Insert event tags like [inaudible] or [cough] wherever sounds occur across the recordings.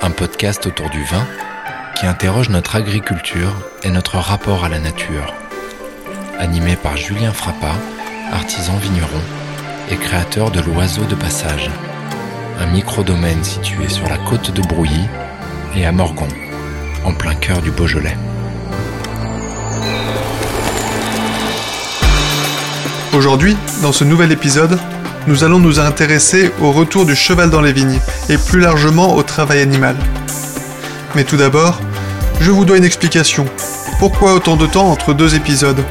Un podcast autour du vin qui interroge notre agriculture et notre rapport à la nature. Animé par Julien Frappa, artisan vigneron et créateur de l'Oiseau de Passage, un micro-domaine situé sur la côte de Brouilly et à Morgon, en plein cœur du Beaujolais. Aujourd'hui, dans ce nouvel épisode, nous allons nous intéresser au retour du cheval dans les vignes et plus largement au travail animal. Mais tout d'abord, je vous dois une explication. Pourquoi autant de temps entre deux épisodes?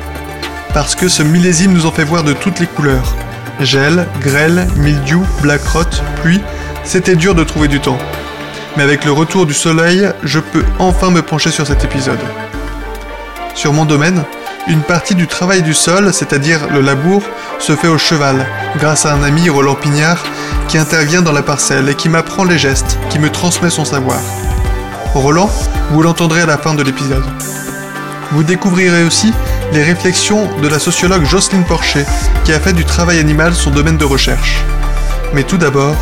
Parce que ce millésime nous en fait voir de toutes les couleurs. Gel, grêle, mildiou, black rot, pluie, c'était dur de trouver du temps. Mais avec le retour du soleil, je peux enfin me pencher sur cet épisode. Sur mon domaine, une partie du travail du sol, c'est-à-dire le labour, se fait au cheval, grâce à un ami Roland Pignard qui intervient dans la parcelle et qui m'apprend les gestes, qui me transmet son savoir. Roland, vous l'entendrez à la fin de l'épisode. Vous découvrirez aussi les réflexions de la sociologue Jocelyne Porcher, qui a fait du travail animal son domaine de recherche. Mais tout d'abord,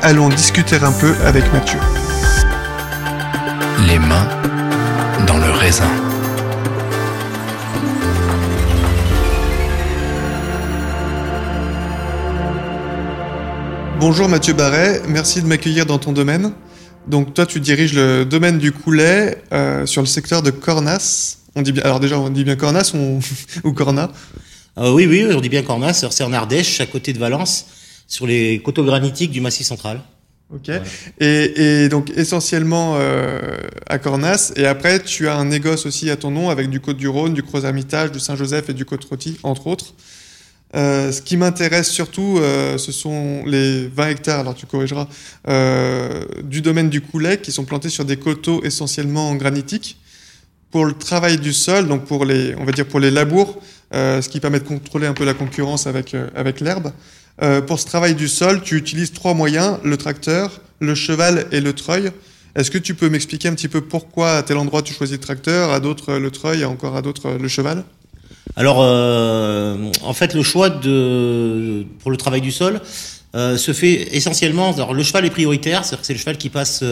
allons discuter un peu avec Mathieu. Les mains dans le raisin. Bonjour Mathieu Barret, merci de m'accueillir dans ton domaine. Donc toi tu diriges le domaine du Coulet euh, sur le secteur de Cornas. On dit bien, alors déjà on dit bien Cornas ou, [laughs] ou Corna Euh, oui, oui, on dit bien Cornas. C'est en Ardèche, à côté de Valence, sur les coteaux granitiques du Massif central. Ok. Et, et donc essentiellement euh, à Cornas. Et après tu as un négoce aussi à ton nom avec du Côte-du-Rhône, du Creuse-Hermitage, du Saint-Joseph et du Côte-Rôti, entre autres. Euh, ce qui m'intéresse surtout, euh, ce sont les 20 hectares, alors tu corrigeras, euh, du domaine du Coulet qui sont plantés sur des coteaux essentiellement granitiques. Pour le travail du sol, donc pour les, on va dire pour les labours, ce qui permet de contrôler un peu la concurrence avec, avec l'herbe. Pour ce travail du sol, tu utilises trois moyens, le tracteur, le cheval et le treuil. Est-ce que tu peux m'expliquer un petit peu pourquoi à tel endroit tu choisis le tracteur, à d'autres le treuil et encore à d'autres le cheval? Alors, euh, en fait, le choix de, pour le travail du sol euh, se fait essentiellement. Alors, le cheval est prioritaire, c'est-à-dire que c'est le cheval qui passe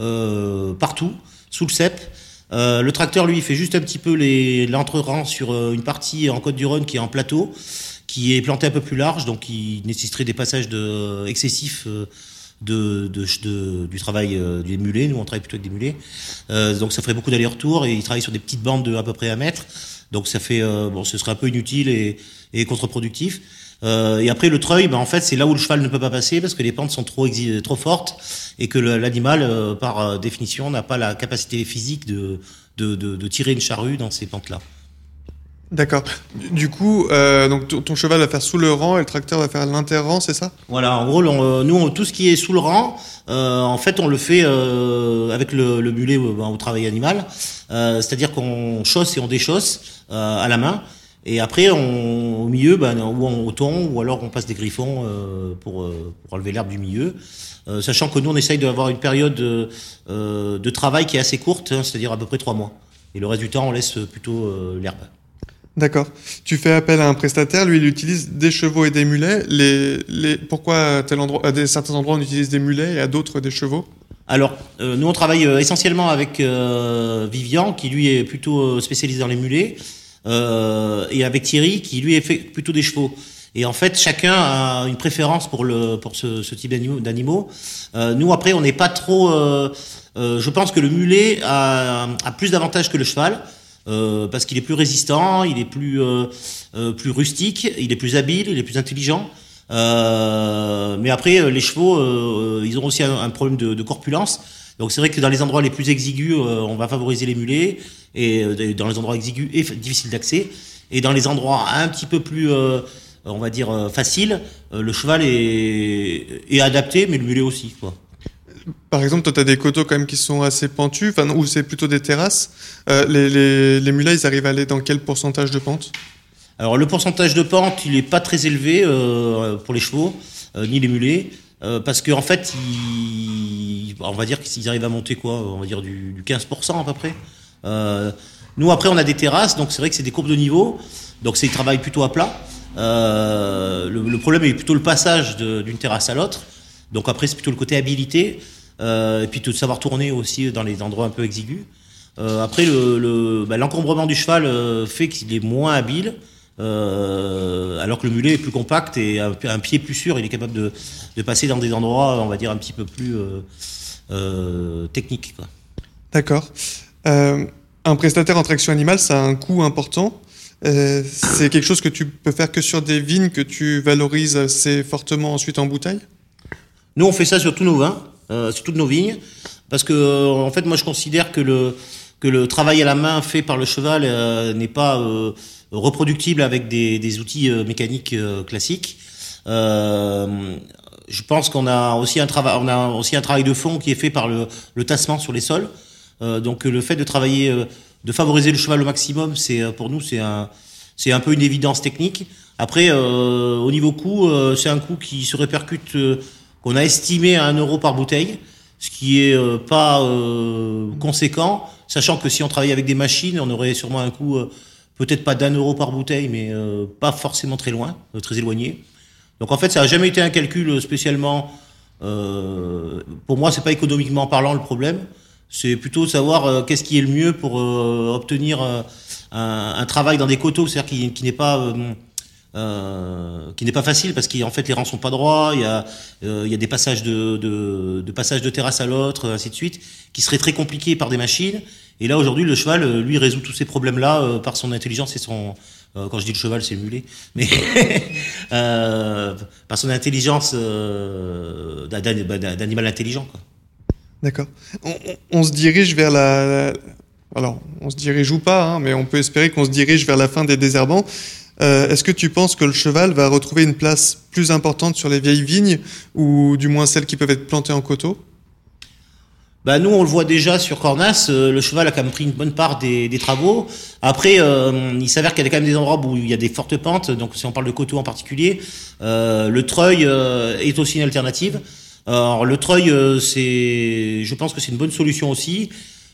euh, partout, sous le cep. Euh, le tracteur, lui, il fait juste un petit peu l'entre-rang sur euh, une partie en Côte-du-Rhône qui est en plateau, qui est planté un peu plus large, donc qui nécessiterait des passages de, excessifs euh, de, de, de- du travail euh, des mulets. Nous, on travaille plutôt avec des mulets. Euh, donc, ça ferait beaucoup d'allers-retours et il travaille sur des petites bandes de à peu près un mètre. Donc, ça fait, euh, bon, ce serait un peu inutile et, et contre-productif. Euh, et après, le treuil, ben, en fait, c'est là où le cheval ne peut pas passer parce que les pentes sont trop, trop fortes et que l'animal, euh, par euh, définition, n'a pas la capacité physique de, de, de, de tirer une charrue dans ces pentes-là. D'accord. Du- coup, euh, donc ton cheval va faire sous le rang et le tracteur va faire l'inter-rang, c'est ça? Voilà, en gros, on, euh, nous, on- tout ce qui est sous le rang, euh, en fait, on le fait euh, avec le, le mulet euh, ben, au travail animal. Euh, C'est-à-dire qu'on chausse et on déchausse à la main. Et après, on, au milieu, ben, ou on thon, ou alors on passe des griffons pour, pour enlever l'herbe du milieu. Sachant que nous, on essaye d'avoir une période de, de travail qui est assez courte, hein, c'est-à-dire à peu près trois mois. Et le reste du temps, on laisse plutôt l'herbe. D'accord. Tu fais appel à un prestataire, lui il utilise des chevaux et des mulets. Pourquoi à, certains endroits on utilise des mulets et à d'autres des chevaux? Alors, euh, nous, on travaille euh, essentiellement avec euh, Vivian, qui lui est plutôt spécialisé dans les mulets, et avec Thierry, qui lui est fait plutôt des chevaux. Et en fait, chacun a une préférence pour ce, type d'animaux- nous, après, on n'est pas trop. je pense que le mulet a plus d'avantages que le cheval. Euh, parce qu'il est plus résistant, il est plus euh, euh, plus rustique, il est plus habile, il est plus intelligent. Euh, mais après, euh, les chevaux, ils ont aussi un, problème de, de corpulence. Donc c'est vrai que dans les endroits les plus exigus, on va favoriser les mulets, et dans les endroits exigus et difficiles d'accès, et dans les endroits un petit peu plus, on va dire, faciles, le cheval est, est adapté, mais le mulet aussi. Quoi. Par exemple, toi, tu as des coteaux quand même qui sont assez pentus, ou c'est plutôt des terrasses. Euh, les, les, mulets, ils arrivent à aller dans quel pourcentage de pente? Alors le pourcentage de pente, il est pas très élevé euh, pour les chevaux. ni les mulets. parce qu'en en fait, ils, on va dire qu'ils arrivent à monter quoi? On va dire du, du 15% à peu près. nous, après, on a des terrasses, donc c'est vrai que c'est des courbes de niveau. Donc c'est un travail plutôt à plat. Euh, le, problème est plutôt le passage d'une terrasse à l'autre. Donc après, c'est plutôt le côté habilité. Euh, et puis de savoir tourner aussi dans les endroits un peu exigus. Euh, après, bah, l'encombrement le, du cheval fait qu'il est moins habile. alors que le mulet est plus compact et un, un pied plus sûr, il est capable de, passer dans des endroits, on va dire, un petit peu plus techniques. D'accord. un prestataire en traction animale, ça a un coût important. Euh, c'est quelque chose que tu peux faire que sur des vignes que tu valorises assez fortement ensuite en bouteille? Nous, on fait ça sur tous nos vins, euh, sur toutes nos vignes, parce que euh, en fait, moi, je considère que le que le travail à la main fait par le cheval n'est pas reproductible avec des, des outils mécaniques classiques. je pense qu'on a aussi un travail, on a aussi un travail de fond qui est fait par le, le tassement sur les sols. donc le fait de travailler de favoriser le cheval au maximum, c'est euh, pour nous c'est un c'est un peu une évidence technique. Après, euh, au niveau coût, euh, c'est un coût qui se répercute, qu'on a estimé à 1 euro par bouteille, ce qui est pas conséquent, sachant que si on travaillait avec des machines, on aurait sûrement un coût peut-être pas d'un euro par bouteille, mais pas forcément très loin, très éloigné. Donc en fait, ça n'a jamais été un calcul spécialement. pour moi, c'est pas économiquement parlant le problème. C'est plutôt savoir euh, qu'est-ce qui est le mieux pour euh, obtenir euh, un, travail dans des coteaux, c'est-à-dire qui, n'est pas qui n'est pas facile parce qu'en fait les rangs sont pas droits, il y a il y a des passages de de, de terrasse à l'autre, ainsi de suite, qui seraient très compliqués par des machines. Et là aujourd'hui le cheval lui résout tous ces problèmes là par son intelligence et son quand je dis le cheval, c'est le mulet, [laughs] mais par son intelligence d'animal intelligent. Quoi. D'accord. On, se dirige vers la, Alors, on se dirige ou pas, hein, mais on peut espérer qu'on se dirige vers la fin des désherbants. Euh, Est-ce que tu penses que le cheval va retrouver une place plus importante sur les vieilles vignes, ou du moins celles qui peuvent être plantées en coteaux bah nous, on le voit déjà sur Cornas, euh, le cheval a quand même pris une bonne part des, travaux. Après, euh, il s'avère qu'il y a quand même des endroits où il y a des fortes pentes, donc si on parle de coteaux en particulier, le treuil est aussi une alternative. Alors le treuil, je pense que c'est une bonne solution aussi.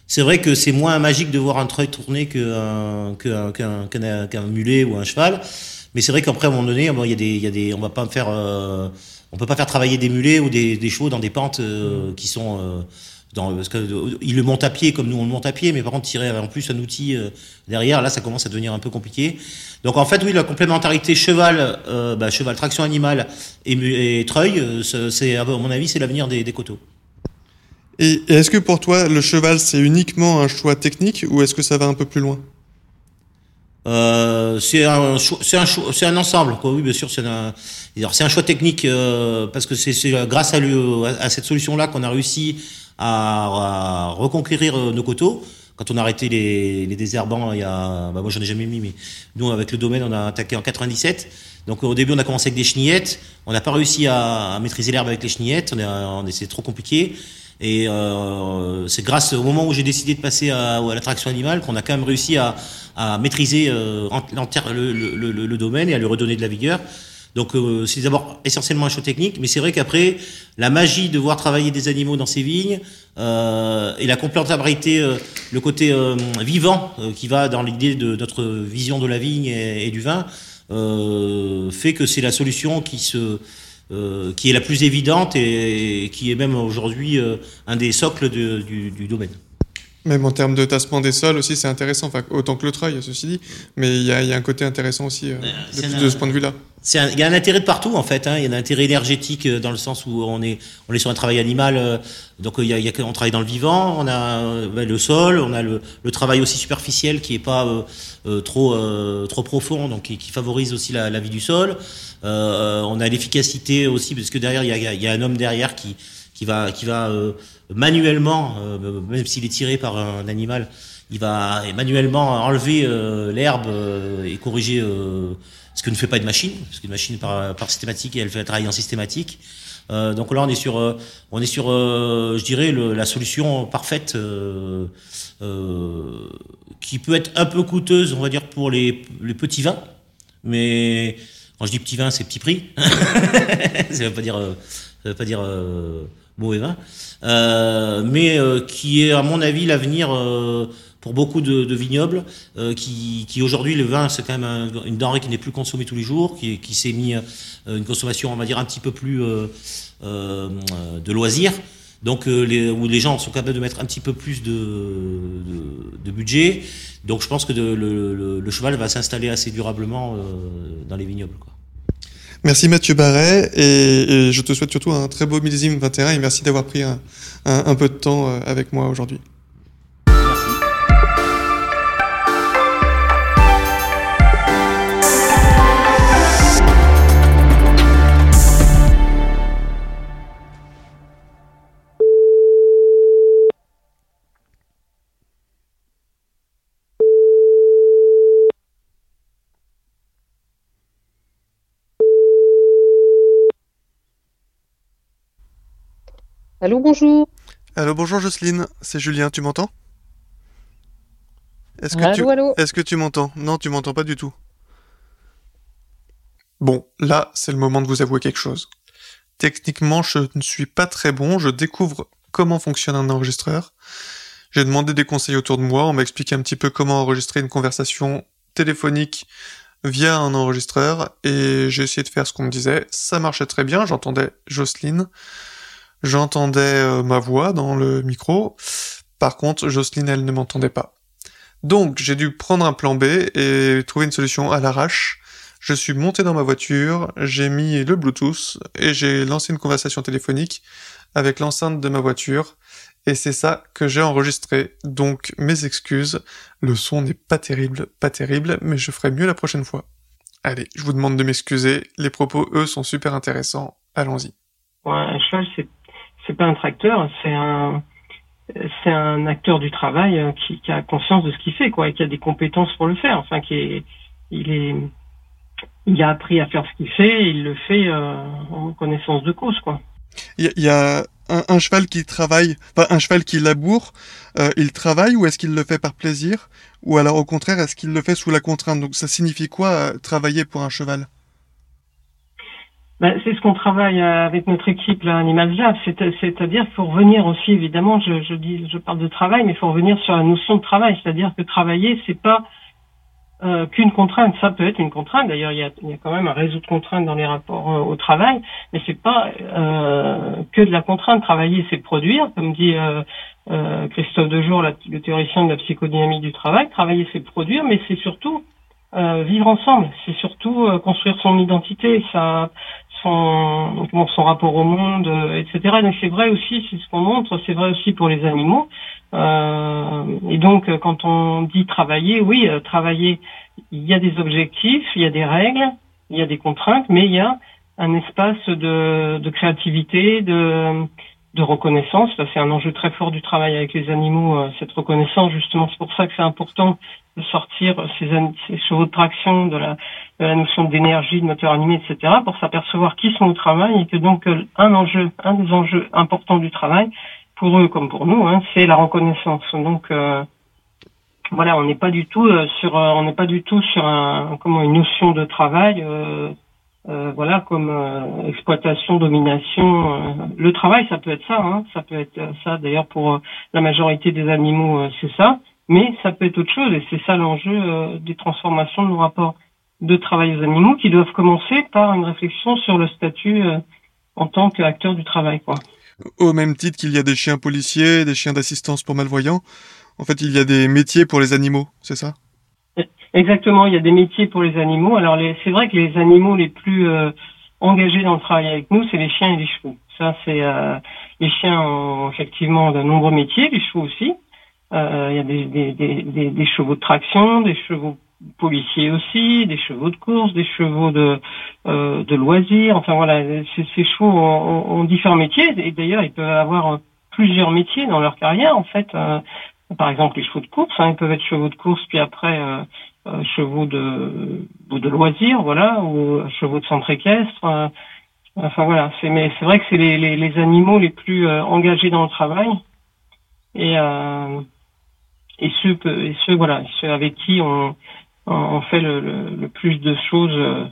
C'est vrai que c'est moins magique de voir un treuil tourner qu'un qu'un qu'un mulet ou un cheval. Mais c'est vrai qu'après à un moment donné, il y a des, il y a des, on va pas faire, euh, on peut pas faire travailler des mulets ou des, des chevaux dans des pentes euh, qui sont dans, parce que, il le monte à pied comme nous on le monte à pied, mais par contre tirer en plus un outil derrière, là ça commence à devenir un peu compliqué. Donc en fait, oui, la complémentarité cheval, euh, bah, cheval traction animale et, et treuil, euh, c'est à mon avis, c'est l'avenir des, des, coteaux. Et, est-ce que pour toi, le cheval, c'est uniquement un choix technique ou est-ce que ça va un peu plus loin? Euh, c'est un, c'est un, un ensemble. Quoi. Oui, bien sûr, c'est un, c'est un choix technique euh, parce que c'est, grâce à, lui, à cette solution-là qu'on a réussi à, à reconquérir euh, nos coteaux quand on a arrêté les, les désherbants, il y a, bah moi j'en ai jamais mis, mais nous avec le domaine on a attaqué en 97. Donc au début on a commencé avec des chenillettes, on n'a pas réussi à, maîtriser l'herbe avec les chenillettes, on c'est trop compliqué. Et euh, c'est grâce au moment où j'ai décidé de passer à, à l'attraction animale qu'on a quand même réussi à, à maîtriser euh, le, le, le, le, domaine et à lui redonner de la vigueur. Donc euh, c'est d'abord essentiellement un choix technique, mais c'est vrai qu'après, la magie de voir travailler des animaux dans ces vignes euh, et la complémentarité, euh, le côté euh, vivant qui va dans l'idée de notre vision de la vigne et, et du vin, fait que c'est la solution qui se qui est la plus évidente et, qui est même aujourd'hui un des socles du domaine. Même en termes de tassement des sols aussi, c'est intéressant. Enfin, autant que le treuil, ceci dit. Mais il y, y a, un côté intéressant aussi euh, de, de, ce point de vue-là. Il y a un intérêt de partout en fait. Hein. Il y a un intérêt énergétique euh, dans le sens où on est on est sur un travail animal. Euh, donc il y a, il y a on travaille dans le vivant. On a ben, le sol. On a le, le, travail aussi superficiel qui est pas euh, trop trop profond, donc qui, qui favorise aussi la, la, vie du sol. on a l'efficacité aussi parce que derrière il y a, y a un homme derrière qui qui va qui va manuellement, euh, même s'il est tiré par un animal, il va manuellement enlever euh, l'herbe euh, et corriger ce que ne fait pas une machine, parce qu'une machine par, par systématique, elle fait travailler en systématique. Donc là, on est sur, on est sur, je dirais, la solution parfaite qui peut être un peu coûteuse, on va dire, pour les, les petits vins, mais quand je dis petit vin, c'est petit prix. [laughs] ça veut pas dire, ça veut pas dire mauvais vin, mais qui est à mon avis l'avenir pour beaucoup de, vignobles, qui, qui aujourd'hui le vin c'est quand même une denrée qui n'est plus consommée tous les jours, qui, qui s'est mis une consommation on va dire un petit peu plus de loisirs donc euh, les, où les gens sont capables de mettre un petit peu plus de, de, de budget. Donc je pense que de, le, le, cheval va s'installer assez durablement euh, dans les vignobles. Quoi. Merci Mathieu Barret et, je te souhaite surtout un très beau millésime 21 et merci d'avoir pris un peu de temps euh, avec moi aujourd'hui. Allô, bonjour. Allô, bonjour Jocelyne, c'est Julien, tu m'entends? Est-ce que, allô, tu... allô Est que tu m'entends? Non, tu m'entends pas du tout. Bon, là, c'est le moment de vous avouer quelque chose. Techniquement, je ne suis pas très bon, je découvre comment fonctionne un enregistreur. J'ai demandé des conseils autour de moi, on m'a expliqué un petit peu comment enregistrer une conversation téléphonique via un enregistreur, et j'ai essayé de faire ce qu'on me disait. Ça marchait très bien, j'entendais Jocelyne. J'entendais euh, ma voix dans le micro. Par contre, Jocelyne, elle ne m'entendait pas. Donc, j'ai dû prendre un plan B et trouver une solution à l'arrache. Je suis monté dans ma voiture, j'ai mis le Bluetooth et j'ai lancé une conversation téléphonique avec l'enceinte de ma voiture. Et c'est ça que j'ai enregistré. Donc, mes excuses. Le son n'est pas terrible, pas terrible, mais je ferai mieux la prochaine fois. Allez, je vous demande de m'excuser. Les propos, eux, sont super intéressants. Allons-y. Ouais, c'est c'est pas un tracteur, c'est un acteur du travail euh, qui, a conscience de ce qu'il fait, quoi, et qui a des compétences pour le faire. Enfin, qui est, il est, il a appris à faire ce qu'il fait, et il le fait euh, en connaissance de cause, quoi. Il y, a un, cheval qui travaille, enfin un cheval qui laboure, euh, il travaille ou est-ce qu'il le fait par plaisir, ou alors au contraire est-ce qu'il le fait sous la contrainte? Donc ça signifie quoi travailler pour un cheval? Ben, c'est ce qu'on travaille euh, avec notre équipe là, Animal Lab, c'est-à-dire faut revenir aussi évidemment, je, je, dis, je parle de travail, mais il faut revenir sur la notion de travail, c'est-à-dire que travailler c'est pas euh, qu'une contrainte, ça peut être une contrainte. D'ailleurs, il y a, y a quand même un réseau de contraintes dans les rapports euh, au travail, mais c'est pas euh, que de la contrainte. Travailler, c'est produire, comme dit euh, euh, Christophe Dejour, le théoricien de la psychodynamique du travail. Travailler, c'est produire, mais c'est surtout vivre ensemble. C'est surtout construire son identité, sa, son, son rapport au monde, euh, etc. Donc c'est vrai aussi, c'est ce qu'on montre, c'est vrai aussi pour les animaux. Euh, et donc quand on dit travailler, oui, euh, travailler, il y a des objectifs, il y a des règles, il y a des contraintes, mais il y a un espace de, de créativité, de, de reconnaissance. C'est un enjeu très fort du travail avec les animaux, euh, cette reconnaissance. Justement, c'est pour ça que c'est important de sortir ces, ces, chevaux de traction de la, de la notion d'énergie, de moteur animé, etc., pour s'apercevoir qui sont au travail et que donc euh, un enjeu, un des enjeux importants du travail, pour eux comme pour nous, hein, c'est la reconnaissance. Donc euh, voilà, on n'est pas du tout euh, sur, on n'est pas du tout sur un, comment une notion de travail. Euh, voilà, comme euh, exploitation, domination. Euh, le travail, ça peut être ça, hein, ça peut être ça. D'ailleurs, pour la majorité des animaux, c'est ça. Mais ça peut être autre chose, et c'est ça l'enjeu des transformations de nos rapports de travail aux animaux, qui doivent commencer par une réflexion sur le statut en tant qu'acteur du travail, quoi. Au même titre qu'il y a des chiens policiers, des chiens d'assistance pour malvoyants, en fait, il y a des métiers pour les animaux, c'est ça? Exactement, il y a des métiers pour les animaux. Alors c'est vrai que les animaux les plus euh, engagés dans le travail avec nous, c'est les chiens et les chevaux. Ça, c'est euh, les chiens ont effectivement de nombreux métiers, les chevaux aussi. Euh, il y a des, chevaux de traction, des chevaux policiers aussi, des chevaux de course, des chevaux de, loisirs. Enfin voilà, ces, chevaux ont, différents métiers et d'ailleurs ils peuvent avoir plusieurs métiers dans leur carrière en fait. Par exemple les chevaux de course, hein, ils peuvent être chevaux de course puis après chevaux de, loisirs, voilà, ou chevaux de centre équestre. Euh, enfin voilà, c'est mais c'est vrai que c'est les, animaux les plus euh, engagés dans le travail et et ceux voilà ceux avec qui on fait le, le, plus de choses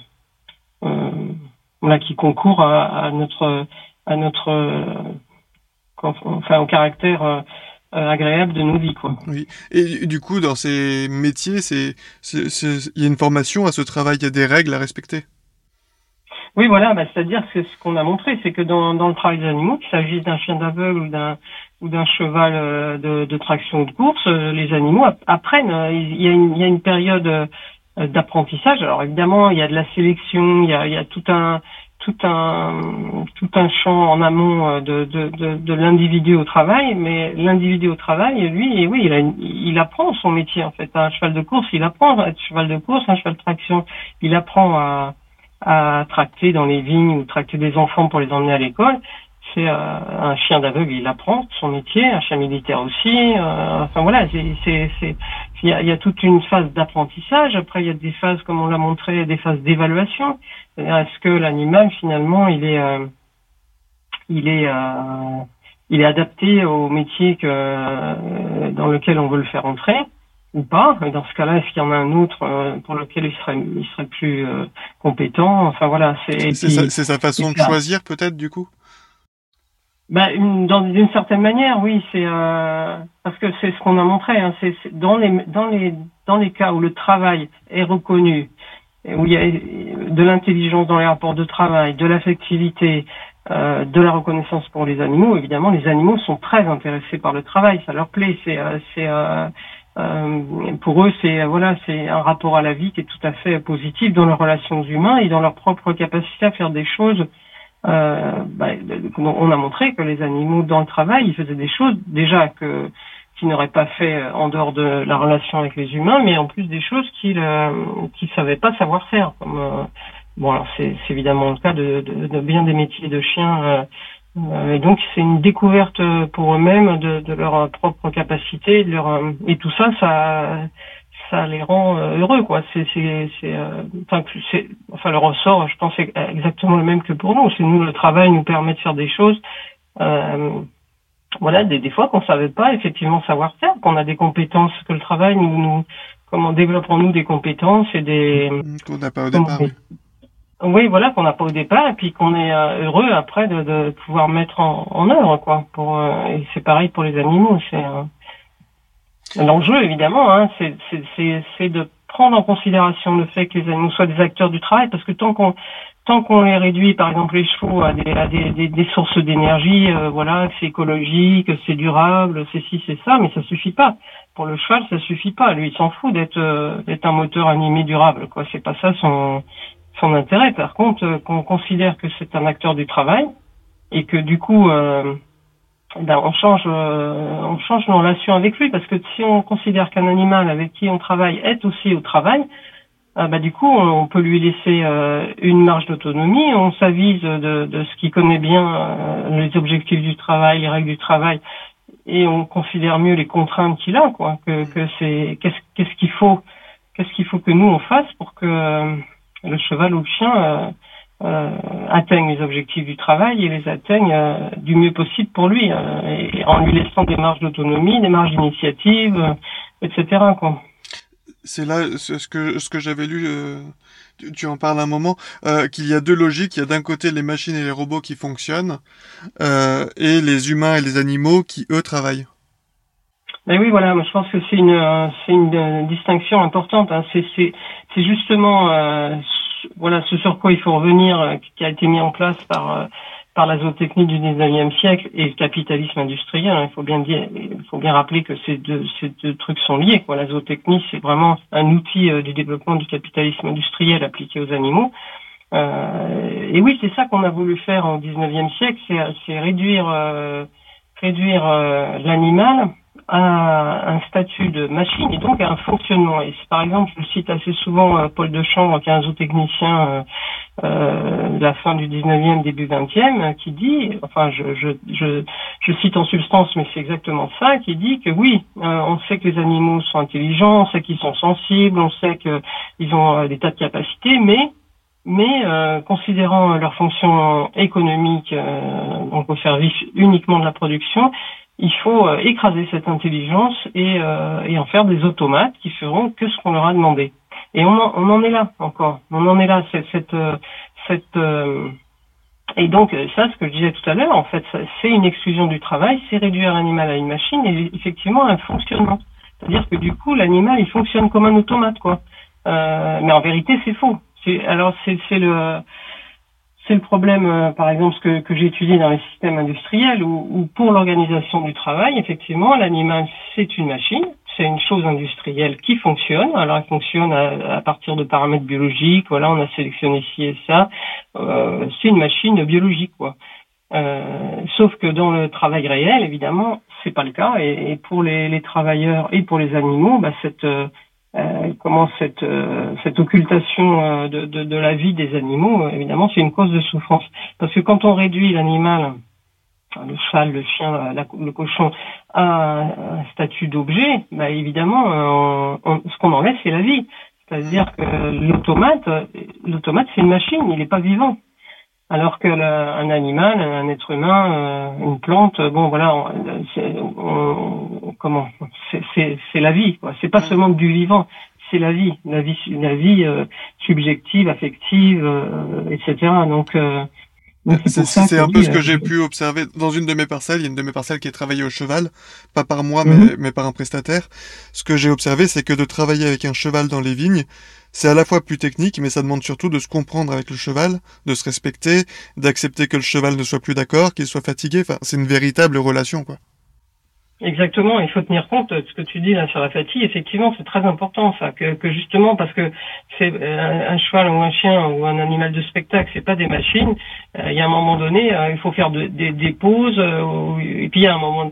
qui concourent à, notre à notre enfin au caractère agréable de nos vies quoi. Oui. Et du coup dans ces métiers il y a une formation à ce travail, il y a des règles à respecter? Oui, voilà, bah, c'est-à-dire que ce qu'on a montré, c'est que dans, dans le travail des animaux, qu'il s'agisse d'un chien d'aveugle ou d'un ou d'un cheval euh, de, de, traction ou de course, euh, les animaux apprennent. Euh, il y a une, il y a une période d'apprentissage. Alors évidemment, il y a de la sélection, il y a, il y a tout un tout un tout un champ en amont de, de, de, de l'individu au travail, mais l'individu au travail, lui, oui, il, il apprend son métier en fait. Un cheval de course, il apprend à être cheval de course, un cheval de traction, il apprend à à tracter dans les vignes ou tracter des enfants pour les emmener à l'école. C'est euh, un chien d'aveugle, il apprend son métier, un chien militaire aussi. Euh, enfin voilà, c'est il y a, y a, toute une phase d'apprentissage. Après, il y a des phases, comme on l'a montré, des phases d'évaluation. Est-ce que l'animal finalement, il est euh, il est il est adapté au métier que dans lequel on veut le faire entrer ou pas? Et dans ce cas-là, est-ce qu'il y en a un autre euh, pour lequel il serait, il serait plus euh, compétent? Enfin voilà, c'est. C'est sa, sa, façon de choisir peut-être du coup? Bah, une, dans d'une certaine manière, oui, c'est euh, parce que c'est ce qu'on a montré. Hein, c'est dans les dans les dans les cas où le travail est reconnu, où il y a de l'intelligence dans les rapports de travail, de l'affectivité, euh, de la reconnaissance pour les animaux. Évidemment, les animaux sont très intéressés par le travail, ça leur plaît. C'est c'est euh, pour eux, c'est voilà, c'est un rapport à la vie qui est tout à fait positif dans leurs relations humaines et dans leur propre capacité à faire des choses. Euh, bah, on a montré que les animaux dans le travail, ils faisaient des choses déjà que qu'ils n'auraient pas fait en dehors de la relation avec les humains, mais en plus des choses qu'ils euh, qu'ils savaient pas savoir faire. Comme, euh, bon, alors c'est évidemment le cas de, de, de, bien des métiers de chiens euh, euh, et donc c'est une découverte pour eux-mêmes de, de leur propre capacité, de leur, et tout ça, ça, ça les rend euh, heureux, quoi. C'est, c'est, c'est, euh, enfin, c'est, enfin, le ressort, je pense, est exactement le même que pour nous. C'est nous, le travail nous permet de faire des choses. Euh, voilà, des, des fois qu'on savait pas effectivement savoir faire, qu'on a des compétences, que le travail nous, nous comment développons nous des compétences et des qu'on n'a pas au départ. Oui, voilà, qu'on n'a pas au départ et puis qu'on est euh, heureux après de, de, pouvoir mettre en, en œuvre, quoi. Pour, euh, et c'est pareil pour les animaux. C'est euh, l'enjeu, évidemment, hein, c'est de prendre en considération le fait que les animaux soient des acteurs du travail, parce que tant qu'on tant qu'on les réduit, par exemple les chevaux, à des, à des, des, sources d'énergie, voilà, que c'est écologique, que c'est durable, c'est ci, c'est ça, mais ça suffit pas. Pour le cheval, ça suffit pas. Lui, il s'en fout d'être d'être un moteur animé durable, quoi. C'est pas ça son son intérêt. Par contre, euh, qu'on considère que c'est un acteur du travail et que du coup, euh, ben, on change, euh, on change nos relations avec lui parce que si on considère qu'un animal avec qui on travaille est aussi au travail, bah, du coup, on, peut lui laisser une marge d'autonomie. On s'avise de, de, ce qu'il connaît bien, les objectifs du travail, les règles du travail, et on considère mieux les contraintes qu'il a, quoi. Que, que c'est qu'est-ce qu'est-ce qu'il faut, qu'est-ce qu'il faut que nous on fasse pour que le cheval ou le chien euh, euh, atteignent les objectifs du travail et les atteignent euh, du mieux possible pour lui, et en lui laissant des marges d'autonomie, des marges d'initiative, etc. C'est là ce que ce que j'avais lu. Tu, en parles un moment, qu'il y a deux logiques. Il y a d'un côté les machines et les robots qui fonctionnent, et les humains et les animaux qui eux travaillent. Ben oui, voilà, je pense que c'est une, c'est une distinction importante. Hein. C'est, c'est, c'est justement voilà ce sur quoi il faut revenir, euh, qui a été mis en place par euh, par la zootechnie du 19e siècle et le capitalisme industriel. Hein. Il faut bien dire, il faut bien rappeler que ces deux, ces deux trucs sont liés. Quoi. La zootechnie, c'est vraiment un outil euh, du développement du capitalisme industriel appliqué aux animaux. Euh, et oui, c'est ça qu'on a voulu faire au 19e siècle, c'est réduire, réduire l'animal à un statut de machine et donc à un fonctionnement. Et par exemple, je cite assez souvent euh, Paul de Chambre, qui est un zootechnicien euh, euh, de la fin du 19e, début 20e, qui dit, enfin je, je, je, je cite en substance, mais c'est exactement ça, qui dit que oui, on sait que les animaux sont intelligents, on sait qu'ils sont sensibles, on sait qu'ils ont des tas de capacités, mais mais considérant leur fonction économique, donc au service uniquement de la production, il faut euh, écraser cette intelligence et, euh, et, en faire des automates qui feront que ce qu'on leur a demandé. Et on en, on en est là encore. On en est là. Cette, cette, euh, cette et donc ça, ce que je disais tout à l'heure, en fait, c'est une exclusion du travail, c'est réduire l'animal à une machine et effectivement un fonctionnement. C'est-à-dire que du coup, l'animal, il fonctionne comme un automate, quoi. Euh, mais en vérité, c'est faux. Alors, c'est le c'est le problème, euh, par exemple, que, j'ai étudié dans les systèmes industriels, où, pour l'organisation du travail, effectivement, l'animal, c'est une machine, c'est une chose industrielle qui fonctionne. Alors, elle fonctionne à, partir de paramètres biologiques. Voilà, on a sélectionné ci et ça. Euh, c'est une machine biologique, quoi. Euh, sauf que dans le travail réel, évidemment, c'est pas le cas. Et, pour les, les, travailleurs et pour les animaux, bah, cette euh, comment cette, euh, cette occultation euh, de, de, de, la vie des animaux, évidemment, c'est une cause de souffrance. Parce que quand on réduit l'animal, le cheval, le chien, le cochon, à un statut d'objet, bah, évidemment, ce qu'on enlève, c'est la vie. C'est-à-dire que l'automate, l'automate, c'est une machine, il n'est pas vivant. Alors que un animal, un être humain, euh, une plante, bon voilà, comment C'est la vie, quoi. C'est pas seulement du vivant, c'est la vie, la vie, la vie euh, subjective, affective, euh, etc. Donc c'est un peu ce que j'ai pu observer dans une de mes parcelles. Il y a une de mes parcelles qui est travaillée au cheval, pas par moi, mais, mhm. mais par un prestataire. Ce que j'ai observé, c'est que de travailler avec un cheval dans les vignes, c'est à la fois plus technique, mais ça demande surtout de se comprendre avec le cheval, de se respecter, d'accepter que le cheval ne soit plus d'accord, qu'il soit fatigué. Enfin, c'est une véritable relation, quoi. Exactement, il faut tenir compte de ce que tu dis là sur la fatigue. Effectivement, c'est très important ça, que, justement parce que c'est euh, un, cheval ou un chien ou un animal de spectacle, c'est pas des machines. Euh, il y a un moment donné, euh, il faut faire de, des, pauses. et puis il y a un moment,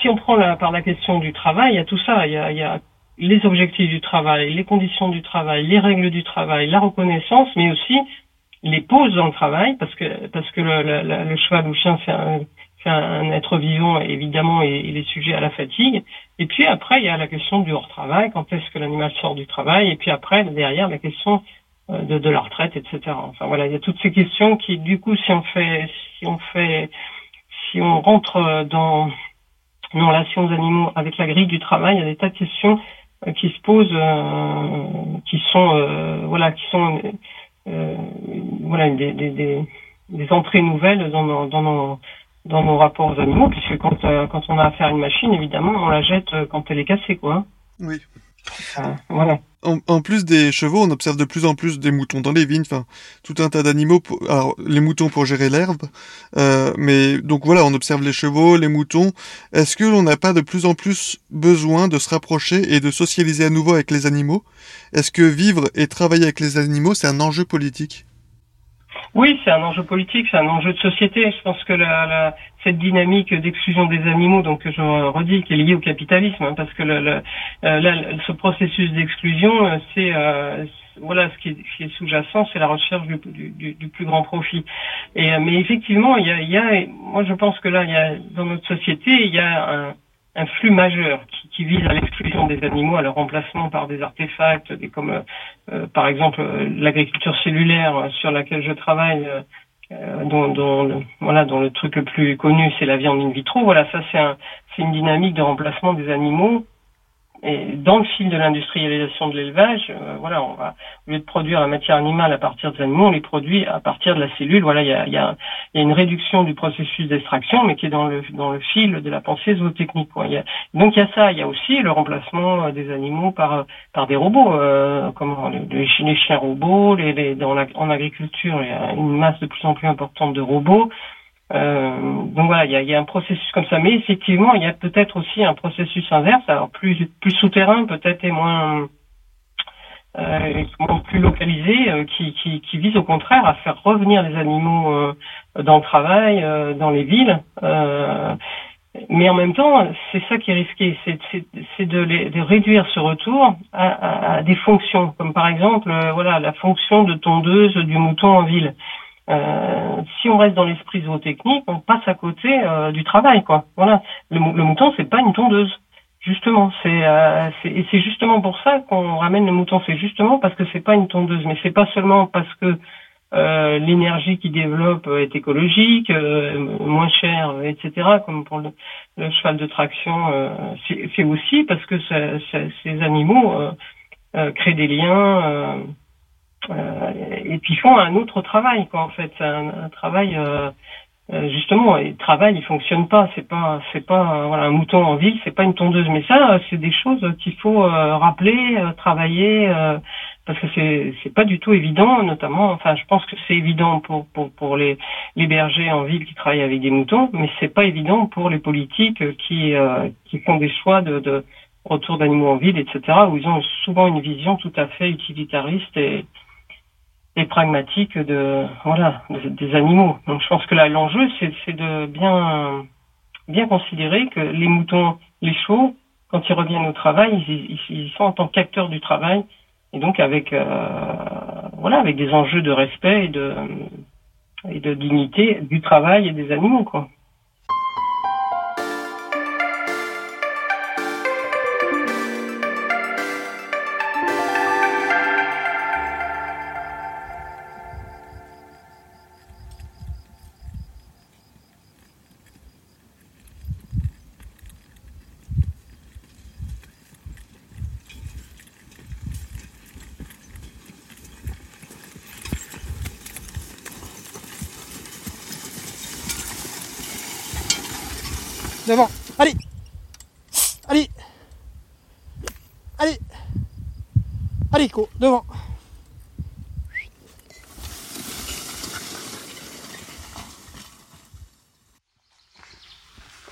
si on prend la, par la question du travail, il y a tout ça. Il y a les objectifs du travail, les conditions du travail, les règles du travail, la reconnaissance, mais aussi les pauses dans le travail, parce que parce que le, le, le cheval ou le chien c'est un, un, être vivant évidemment et il est sujet à la fatigue. Et puis après il y a la question du hors travail, quand est-ce que l'animal sort du travail, et puis après derrière la question euh, de, de la retraite, etc. Enfin voilà, il y a toutes ces questions qui du coup si on fait si on fait si on rentre dans nos relations animaux avec la grille du travail, il y a des tas de questions qui se posent, euh, qui sont euh, voilà, qui sont voilà des, des, des, des, entrées nouvelles dans nos, dans nos dans nos rapports aux animaux, puisque quand quand on a affaire à une machine, évidemment, on la jette quand elle est cassée, quoi. Oui. voilà. En, plus des chevaux, on observe de plus en plus des moutons dans les vignes, enfin tout un tas d'animaux. Alors les moutons pour gérer l'herbe, euh, mais donc voilà, on observe les chevaux, les moutons. Est-ce que l'on n'a pas de plus en plus besoin de se rapprocher et de socialiser à nouveau avec les animaux? Est-ce que vivre et travailler avec les animaux, c'est un enjeu politique? Oui, c'est un enjeu politique, c'est un enjeu de société. Je pense que la, la, cette dynamique d'exclusion des animaux, donc je redis, qui est liée au capitalisme, hein, parce que le, le, euh, ce processus d'exclusion, euh, c'est euh, voilà ce qui est, est sous-jacent, c'est la recherche du, du, du, plus grand profit. Et mais effectivement, il y a, y a, moi je pense que là, il y a dans notre société, il y a un un flux majeur qui, qui vise à l'exclusion des animaux, à leur remplacement par des artefacts, des, comme euh, euh, par exemple euh, l'agriculture cellulaire sur laquelle je travaille, dont, dont, le, voilà, dont le truc le plus connu c'est la viande in vitro. Voilà, ça c'est un, c'est une dynamique de remplacement des animaux et dans le fil de l'industrialisation de l'élevage, euh, voilà, on va au lieu de produire la matière animale à partir des animaux, on les produit à partir de la cellule. Voilà, il y a, y, a, y a, une réduction du processus d'extraction, mais qui est dans le dans le fil de la pensée zootechnique. Quoi. Y a, donc il y a ça, il y a aussi le remplacement euh, des animaux par par des robots, euh, comme les, les, chiens robots, les, les dans la, en agriculture, il y a une masse de plus en plus importante de robots. Euh, donc voilà, il y a, y a, un processus comme ça, mais effectivement, il y a peut-être aussi un processus inverse, alors plus plus souterrain peut-être et moins euh, plus localisé, euh, qui, qui, qui, vise au contraire à faire revenir les animaux euh, dans le travail, euh, dans les villes. mais en même temps, c'est ça qui est risqué, c'est de, les, de réduire ce retour à, à, à, des fonctions, comme par exemple, voilà, la fonction de tondeuse du mouton en ville. Euh, si on reste dans l'esprit zootechnique, on passe à côté euh, du travail, quoi. Voilà. Le, le mouton, c'est pas une tondeuse. Justement, c'est euh, et c'est justement pour ça qu'on ramène le mouton. C'est justement parce que c'est pas une tondeuse, mais c'est pas seulement parce que euh, l'énergie qu'il développe est écologique, moins chère, etc. Comme pour le, cheval de traction, c'est aussi parce que ces animaux créent des liens et puis font un autre travail, quoi, en fait, un, un travail justement, le travail, il fonctionne pas. C'est pas, c'est pas voilà un mouton en ville, c'est pas une tondeuse. Mais ça, c'est des choses qu'il faut rappeler, travailler parce que c'est c'est pas du tout évident, notamment. Enfin, je pense que c'est évident pour pour pour les les bergers en ville qui travaillent avec des moutons, mais c'est pas évident pour les politiques qui euh, qui font des choix de, de retour d'animaux en ville, etc. où ils ont souvent une vision tout à fait utilitariste et et pragmatique de voilà des animaux. Donc je pense que là l'enjeu c'est de bien bien considérer que les moutons, les chevaux, quand ils reviennent au travail, ils, ils, ils sont en tant qu'acteurs du travail et donc avec euh, voilà avec des enjeux de respect et de et de dignité du travail et des animaux quoi.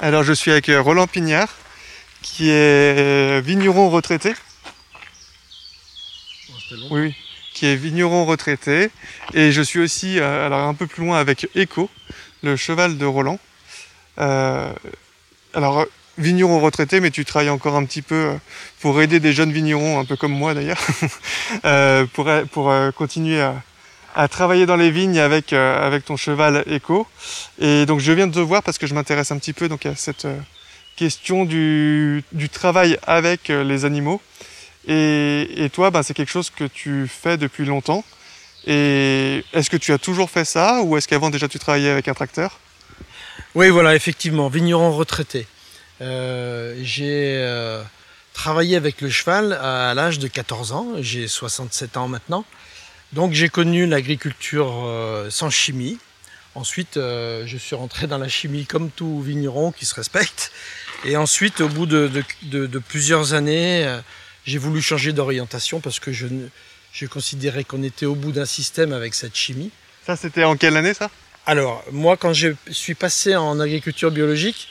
Alors je suis avec euh, Roland Pignard, qui est vigneron retraité. Oui, oui, qui est vigneron retraité. Et je suis aussi, euh, alors un peu plus loin, avec Echo, le cheval de Roland. Euh, alors, vigneron retraité, mais tu travailles encore un petit peu pour aider des jeunes vignerons, un peu comme moi d'ailleurs, [laughs] pour, pour continuer à, à travailler dans les vignes avec, euh, avec ton cheval Echo. Et donc je viens de te voir parce que je m'intéresse un petit peu donc, à cette euh, question du, travail avec euh, les animaux. Et, et toi, ben, c'est quelque chose que tu fais depuis longtemps. Et est-ce que tu as toujours fait ça ou est-ce qu'avant déjà tu travaillais avec un tracteur? Oui, voilà, effectivement, vigneron retraité. J'ai travaillé avec le cheval à l'âge de 14 ans, j'ai 67 ans maintenant. Donc j'ai connu l'agriculture euh, sans chimie. Ensuite, euh, je suis rentré dans la chimie comme tout vigneron qui se respecte. Et ensuite, au bout de, de, de, de plusieurs années, euh, j'ai voulu changer d'orientation parce que je, je considérais qu'on était au bout d'un système avec cette chimie. Ça, c'était en quelle année ça? Alors, moi, quand je suis passé en agriculture biologique,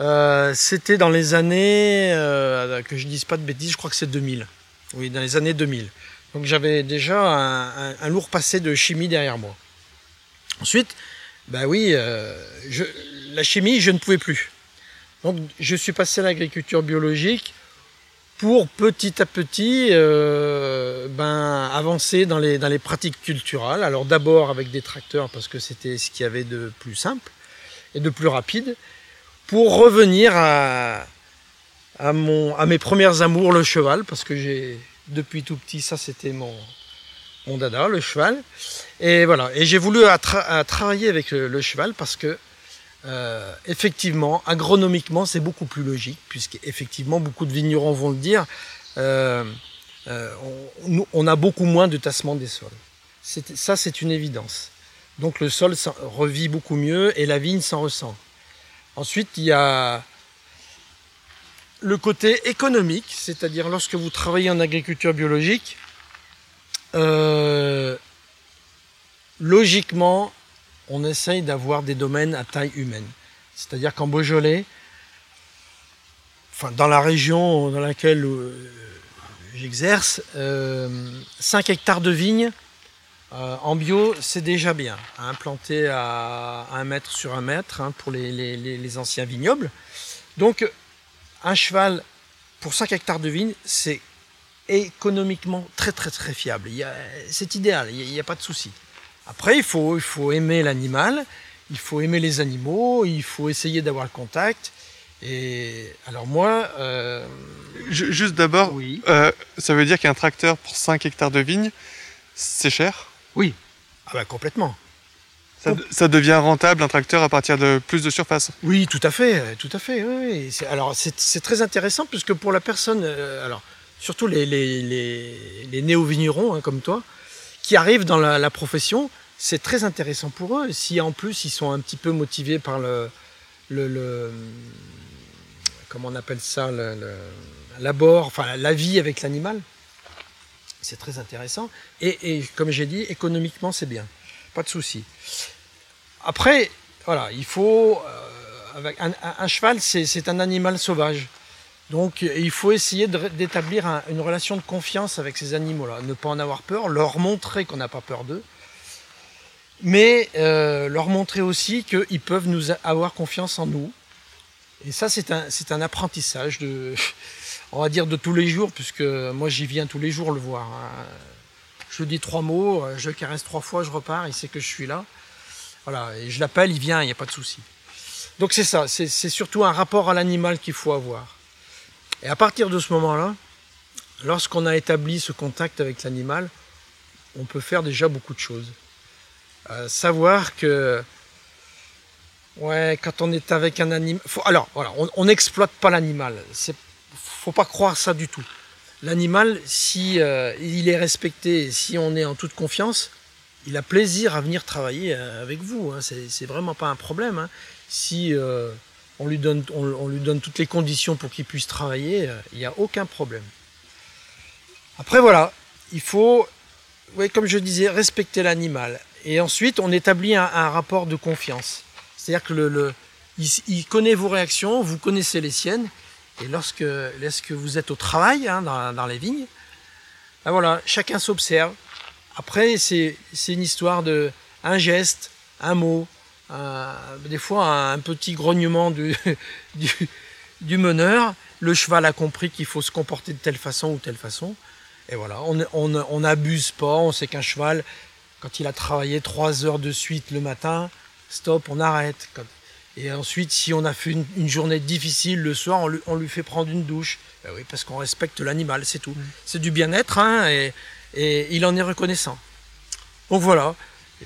euh, c'était dans les années, euh, que je dise pas de bêtises, je crois que c'est 2000. Oui, dans les années 2000. Donc j'avais déjà un, lourd passé de chimie derrière moi. Ensuite, bah oui, euh, je, la chimie, je ne pouvais plus. Donc je suis passé à l'agriculture biologique pour petit à petit euh, ben, avancer dans les, dans les pratiques culturelles. Alors d'abord avec des tracteurs parce que c'était ce qu'il y avait de plus simple et de plus rapide, pour revenir à, à, mon, à mes premières amours, le cheval, parce que j'ai depuis tout petit, ça c'était mon, dada, le cheval. Et voilà, et j'ai voulu travailler avec le, le, cheval parce que euh, effectivement, agronomiquement, c'est beaucoup plus logique, puisque effectivement, beaucoup de vignerons vont le dire, euh, euh, on, on, a beaucoup moins de tassement des sols. Ça, c'est une évidence. Donc le sol revit beaucoup mieux et la vigne s'en ressent. Ensuite, il y a le côté économique, c'est-à-dire lorsque vous travaillez en agriculture biologique, euh, logiquement, on essaye d'avoir des domaines à taille humaine. C'est-à-dire qu'en Beaujolais, dans la région dans laquelle euh, j'exerce, euh, 5 hectares de vignes euh, en bio, c'est déjà bien. Hein, planté à 1 mètre sur 1 mètre hein, pour les, les, les, anciens vignobles. Donc, un cheval pour 5 hectares de vignes, c'est économiquement très très très fiable. C'est idéal, il n'y a, a, pas de souci. Après, il faut, il faut aimer l'animal, il faut aimer les animaux, il faut essayer d'avoir le contact. Et alors moi... Euh... Juste d'abord, oui. euh, ça veut dire qu'un tracteur pour 5 hectares de vignes, c'est cher? Oui, ah bah complètement. Ça, devient rentable un tracteur à partir de plus de surface. Oui, tout à fait, tout à fait. Alors c'est très intéressant puisque pour la personne, euh, alors surtout les, les, les, néo-vignerons hein, comme toi, qui arrivent dans la, profession, c'est très intéressant pour eux. Si en plus ils sont un petit peu motivés par le, le, comment on appelle ça, l'abord, enfin la vie avec l'animal, c'est très intéressant. Et comme j'ai dit, économiquement c'est bien, pas de souci. Après, voilà, il faut euh, avec un, cheval, c'est un animal sauvage. Donc il faut essayer d'établir un- une relation de confiance avec ces animaux-là, ne pas en avoir peur, leur montrer qu'on n'a pas peur d'eux, mais euh, leur montrer aussi qu'ils peuvent nous avoir confiance en nous. Et ça, c'est un, c'est un apprentissage de, [laughs] on va dire de tous les jours, puisque moi j'y viens tous les jours le voir. hein. Je dis trois mots, euh, je caresse trois fois, je repars, il sait que je suis là. Voilà, et je l'appelle, il vient, il n'y a pas de souci. Donc c'est ça, c'est surtout un rapport à l'animal qu'il faut avoir. Et à partir de ce moment-là, lorsqu'on a établi ce contact avec l'animal, on peut faire déjà beaucoup de choses. Euh, savoir que, ouais, quand on est avec un animal, alors voilà, on n'exploite pas l'animal. Faut pas croire ça du tout. L'animal, si euh, il est respecté, si on est en toute confiance, il a plaisir à venir travailler euh, avec vous. Hein. C'est, vraiment pas un problème. hein. Si euh, on lui donne, on, lui toutes les conditions pour qu'il puisse travailler, il n'y a aucun problème. Après voilà, il faut, comme je disais, respecter l'animal. Et ensuite, on établit un, rapport de confiance. C'est-à-dire que le, il connaît vos réactions, vous connaissez les siennes. Et lorsque, lorsque vous êtes au travail, hein, dans, les vignes, ben voilà, chacun s'observe. Après, c'est une histoire de un geste, un mot, des fois un, petit grognement [laughs] du, meneur. Le cheval a compris qu'il faut se comporter de telle façon ou telle façon. Et voilà, on n'abuse pas. On sait qu'un cheval, quand il a travaillé trois heures de suite le matin, stop, on arrête. Et ensuite, si on a fait une, une journée difficile le soir, on lui, on lui fait prendre une douche. Ben oui, parce qu'on respecte l'animal, c'est tout. C'est du bien-être, hein, et, et il en est reconnaissant. Donc voilà.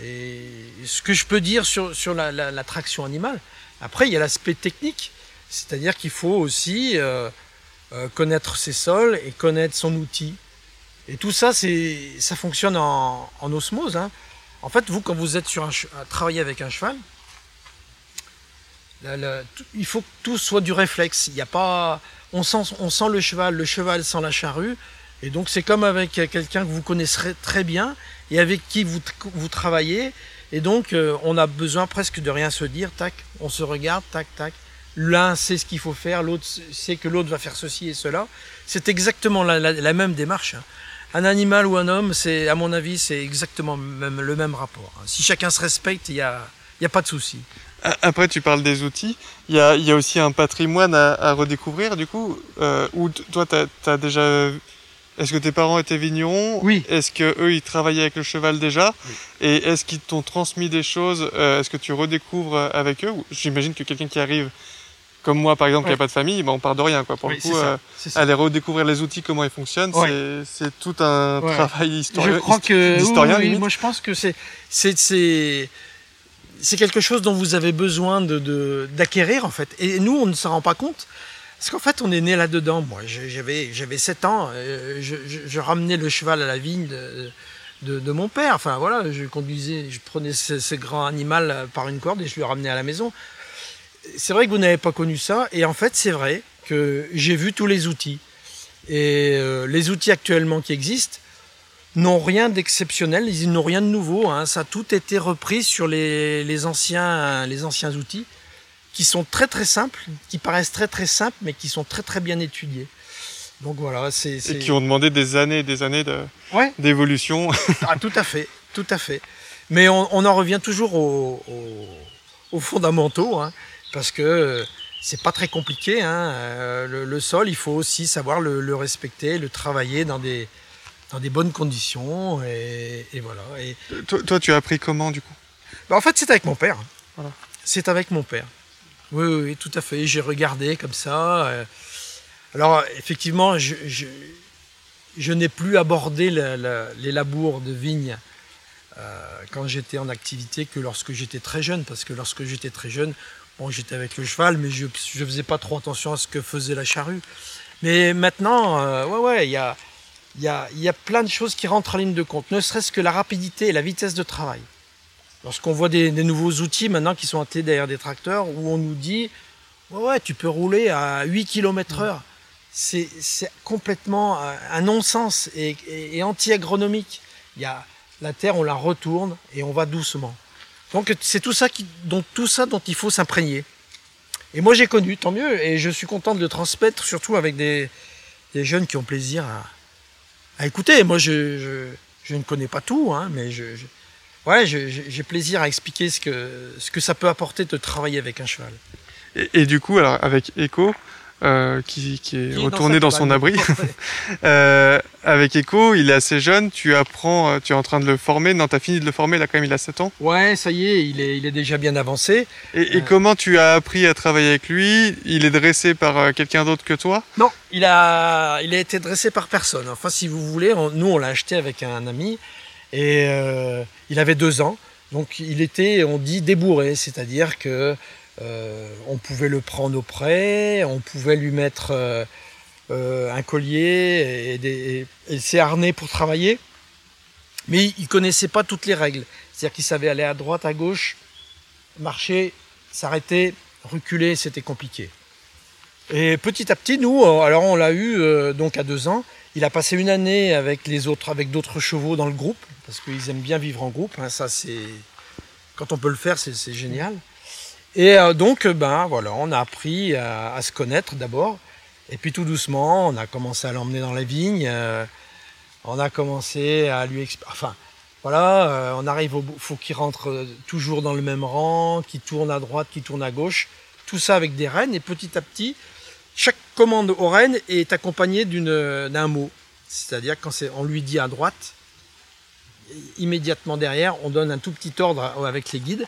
Et ce que je peux dire sur, sur la, la- la traction animale, après, il y a l'aspect technique. C'est-à-dire qu'il faut aussi euh, euh, connaître ses sols et connaître son outil. Et tout ça, c'est, ça fonctionne en, en osmose. hein. En fait, vous, quand vous êtes sur un, à travailler avec un cheval, il faut que tout soit du réflexe. Il y a pas, on sent, on sent le cheval, le cheval sent la charrue, et donc c'est comme avec quelqu'un que vous connaisserez très bien et avec qui vous, vous travaillez, et donc euh, on a besoin presque de rien se dire. Tac, on se regarde, tac, tac. L'un sait ce qu'il faut faire, l'autre sait que l'autre va faire ceci et cela. C'est exactement la, même démarche. hein. Un animal ou un homme, c'est, à mon avis, c'est exactement même- le même rapport. hein. Si chacun se respecte, il n'y y a pas de souci. Après, tu parles des outils. Il y a, il y a aussi un patrimoine à, à redécouvrir, du coup. Euh, où toi, t'as as déjà. Est-ce que tes parents étaient vignerons? Oui. Est-ce que eux, ils travaillaient avec le cheval déjà? Et est-ce qu'ils t'ont transmis des choses euh, Est-ce que tu redécouvres euh, avec eux? J'imagine que quelqu'un qui arrive, comme moi, par exemple, qui n'a pas de famille, ben, on part de rien, quoi. Pour Oui, le coup, euh, aller redécouvrir les outils, comment ils fonctionnent, Ouais. c'est- tout un Ouais. travail historien. Je crois que oui, oui, moi je pense que c'est c'est quelque chose dont vous avez besoin d'acquérir en fait. Et nous on ne s'en rend pas compte parce qu'en fait on est né là dedans. Moi j'avais j'avais 7 ans, euh, je, ramenais le cheval à la vigne de, mon père. Enfin voilà, je conduisais, je prenais ce, grand animal par une corde et je le ramenais à la maison. C'est vrai que vous n'avez pas connu ça et en fait c'est vrai que j'ai vu tous les outils et euh, les outils actuellement qui existent n'ont rien d'exceptionnel, ils n'ont rien de nouveau. hein. Ça a tout été repris sur les, les anciens, les anciens outils, qui sont très très simples, qui paraissent très très simples, mais qui sont très très bien étudiés. Donc voilà, c'est. Et qui ont demandé des années et des années de- Ouais. d'évolution. Ah, tout à fait, tout à fait. Mais on, on en revient toujours aux, aux- aux fondamentaux, hein, parce que c'est pas très compliqué. hein. Euh, le, le sol, il faut aussi savoir le, le respecter, le travailler dans des, dans des bonnes conditions, et, et voilà. Et, toi, toi, tu as appris comment, du coup? Bah, en fait, c'est avec mon père. Voilà. C'est avec mon père. Oui, oui, oui, tout à fait. J'ai regardé comme ça. euh. Alors, effectivement, je, je, je n'ai plus abordé la- la- les labours de vignes euh, quand j'étais en activité que lorsque j'étais très jeune. Parce que lorsque j'étais très jeune, bon, j'étais avec le cheval, mais je ne faisais pas trop attention à ce que faisait la charrue. Mais maintenant, euh, ouais, ouais, il y a, il y a, y a plein de choses qui rentrent en ligne de compte, ne serait-ce que la rapidité et la vitesse de travail. Lorsqu'on voit des, des nouveaux outils maintenant qui sont intégrés derrière des tracteurs, où on nous dit Ouais, ouais, tu peux rouler à 8 km heure. C'est complètement un- un non-sens et, et- et anti-agronomique. Il y a, la terre, on la retourne et on va doucement. Donc c'est tout ça, qui, dont, tout ça dont il faut s'imprégner. Et moi j'ai connu, tant mieux, et je suis content de le transmettre, surtout avec des, des jeunes qui ont plaisir à, à écouter. Moi je, ne connais pas tout, hein, mais je, j'ai plaisir à expliquer ce que, ça peut apporter de travailler avec un cheval. Et, et du coup, alors avec Echo, euh, qui, qui est Qui retourné dans son abri, [laughs] [laughs] euh, avec Echo, il est assez jeune, tu apprends, euh, tu es en train de le former, non, tu as fini de le former, là quand même, il a 7 ans. ouais, ça y est, il est, il est déjà bien avancé. Et, et comment tu as appris à travailler avec lui? Il est dressé par quelqu'un d'autre que toi? Non, il a, il a été dressé par personne. Enfin, si vous voulez, on- nous, on l'a acheté avec un ami. Et il avait deux ans. Donc, il était, on dit, débourré, c'est-à-dire que on pouvait le prendre auprès, on pouvait lui mettre euh, euh, un collier et, ses harnais pour travailler. Mais il connaissait pas toutes les règles. C'est-à-dire qu'il savait aller à droite, à gauche, marcher, s'arrêter, reculer, c'était compliqué. Et petit à petit, nous, euh, alors on l'a eu euh, donc à deux ans. Il a passé une année avec les autres, avec d'autres chevaux dans le groupe, parce qu'ils aiment bien vivre en groupe. hein, ça, c'est quand on peut le faire, c'est génial. Et euh, donc, euh, ben voilà, on a appris à, se connaître d'abord, et puis tout doucement, on a commencé à l'emmener dans la vigne. euh, on a commencé à lui expliquer. Enfin, voilà, on arrive au bout. Faut qu'il rentre toujours dans le même rang, qu'il tourne à droite, qu'il tourne à gauche. Tout ça avec des rênes, et petit à petit, chaque commande aux rênes est accompagnée d'un mot. C'est-à-dire quand on lui dit à droite, immédiatement derrière, on donne un tout petit ordre avec les guides.